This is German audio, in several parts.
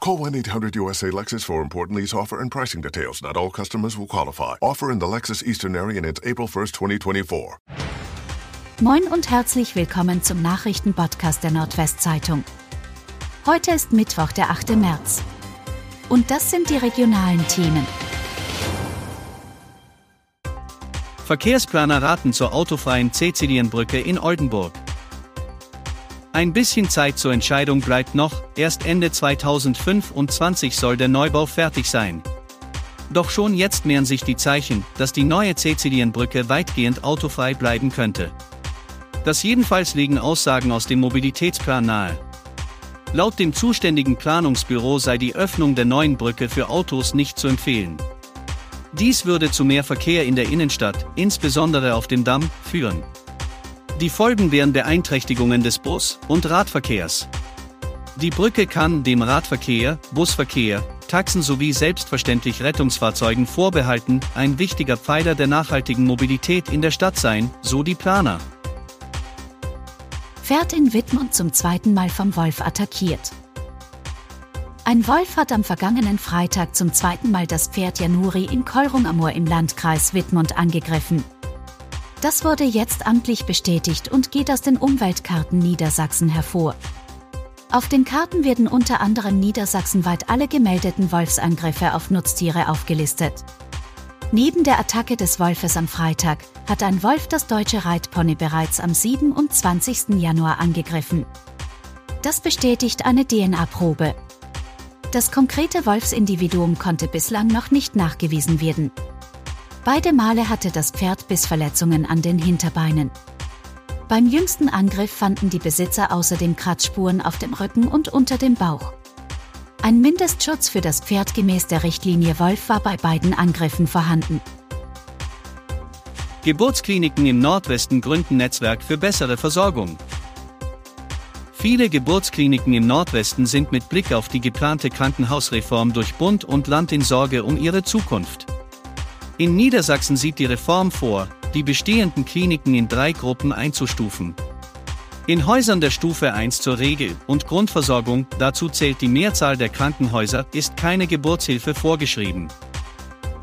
Call 1-800-USA-LEXUS for important lease offer and pricing details. Not all customers will qualify. Offer in the Lexus Eastern area and it's April 1st, 2024. Moin und herzlich willkommen zum Nachrichtenpodcast der Nordwestzeitung. Heute ist Mittwoch, der 8. März. Und das sind die regionalen Themen. Verkehrsplaner raten zur autofreien Cäcilienbrücke in Oldenburg. Ein bisschen Zeit zur Entscheidung bleibt noch, erst Ende 2025 soll der Neubau fertig sein. Doch schon jetzt mehren sich die Zeichen, dass die neue Cäcilienbrücke weitgehend autofrei bleiben könnte. Das jedenfalls legen Aussagen aus dem Mobilitätsplan nahe. Laut dem zuständigen Planungsbüro sei die Öffnung der neuen Brücke für Autos nicht zu empfehlen. Dies würde zu mehr Verkehr in der Innenstadt, insbesondere auf dem Damm, führen. Die Folgen wären Beeinträchtigungen des Bus- und Radverkehrs. Die Brücke kann dem Radverkehr, Busverkehr, Taxen sowie selbstverständlich Rettungsfahrzeugen vorbehalten, ein wichtiger Pfeiler der nachhaltigen Mobilität in der Stadt sein, so die Planer. Pferd in Wittmund zum zweiten Mal vom Wolf attackiert. Ein Wolf hat am vergangenen Freitag zum zweiten Mal das Pferd Januri in Kolrungamur im Landkreis Wittmund angegriffen. Das wurde jetzt amtlich bestätigt und geht aus den Umweltkarten Niedersachsen hervor. Auf den Karten werden unter anderem niedersachsenweit alle gemeldeten Wolfsangriffe auf Nutztiere aufgelistet. Neben der Attacke des Wolfes am Freitag hat ein Wolf das deutsche Reitpony bereits am 27. Januar angegriffen. Das bestätigt eine DNA-Probe. Das konkrete Wolfsindividuum konnte bislang noch nicht nachgewiesen werden. Beide Male hatte das Pferd Bissverletzungen an den Hinterbeinen. Beim jüngsten Angriff fanden die Besitzer außerdem Kratzspuren auf dem Rücken und unter dem Bauch. Ein Mindestschutz für das Pferd gemäß der Richtlinie Wolf war bei beiden Angriffen vorhanden. Geburtskliniken im Nordwesten gründen Netzwerk für bessere Versorgung. Viele Geburtskliniken im Nordwesten sind mit Blick auf die geplante Krankenhausreform durch Bund und Land in Sorge um ihre Zukunft. In Niedersachsen sieht die Reform vor, die bestehenden Kliniken in drei Gruppen einzustufen. In Häusern der Stufe 1 zur Regel- und Grundversorgung, dazu zählt die Mehrzahl der Krankenhäuser, ist keine Geburtshilfe vorgeschrieben.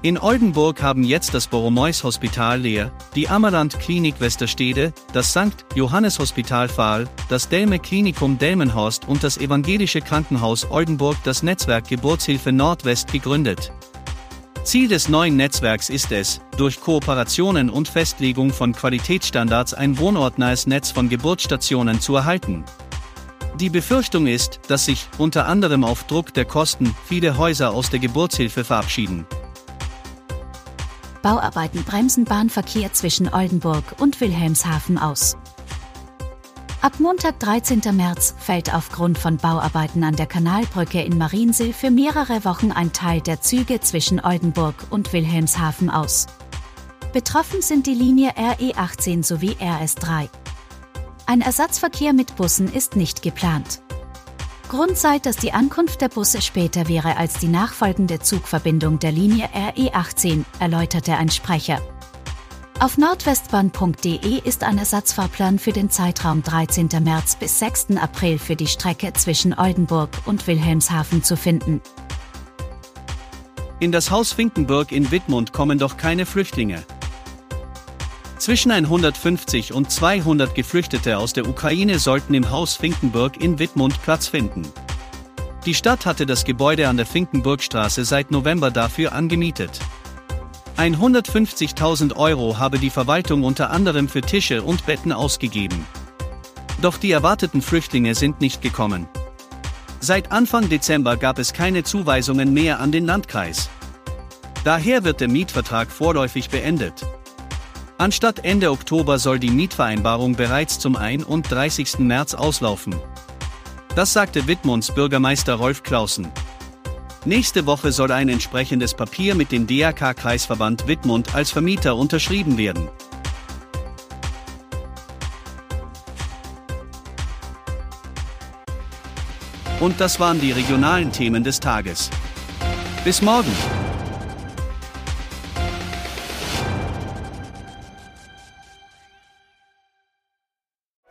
In Oldenburg haben jetzt das Borromäus Hospital Leer, die Ammerland Klinik Westerstede, das St. Johannes Hospital Fahl, das Delme Klinikum Delmenhorst und das Evangelische Krankenhaus Oldenburg das Netzwerk Geburtshilfe Nordwest gegründet. Ziel des neuen Netzwerks ist es, durch Kooperationen und Festlegung von Qualitätsstandards ein wohnortnahes Netz von Geburtsstationen zu erhalten. Die Befürchtung ist, dass sich, unter anderem auf Druck der Kosten, viele Häuser aus der Geburtshilfe verabschieden. Bauarbeiten bremsen Bahnverkehr zwischen Oldenburg und Wilhelmshaven aus. Ab Montag, 13. März, fällt aufgrund von Bauarbeiten an der Kanalbrücke in Mariensee für mehrere Wochen ein Teil der Züge zwischen Oldenburg und Wilhelmshaven aus. Betroffen sind die Linie RE18 sowie RS3. Ein Ersatzverkehr mit Bussen ist nicht geplant. Grund sei, dass die Ankunft der Busse später wäre als die nachfolgende Zugverbindung der Linie RE18, erläuterte ein Sprecher. Auf nordwestbahn.de ist ein Ersatzfahrplan für den Zeitraum 13. März bis 6. April für die Strecke zwischen Oldenburg und Wilhelmshaven zu finden. In das Haus Finkenburg in Wittmund kommen doch keine Flüchtlinge. Zwischen 150 und 200 Geflüchtete aus der Ukraine sollten im Haus Finkenburg in Wittmund Platz finden. Die Stadt hatte das Gebäude an der Finkenburgstraße seit November dafür angemietet. 150.000 Euro habe die Verwaltung unter anderem für Tische und Betten ausgegeben. Doch die erwarteten Flüchtlinge sind nicht gekommen. Seit Anfang Dezember gab es keine Zuweisungen mehr an den Landkreis. Daher wird der Mietvertrag vorläufig beendet. Anstatt Ende Oktober soll die Mietvereinbarung bereits zum 31. März auslaufen. Das sagte Wittmunds Bürgermeister Rolf Clausen. Nächste Woche soll ein entsprechendes Papier mit dem DRK-Kreisverband Wittmund als Vermieter unterschrieben werden. Und das waren die regionalen Themen des Tages. Bis morgen!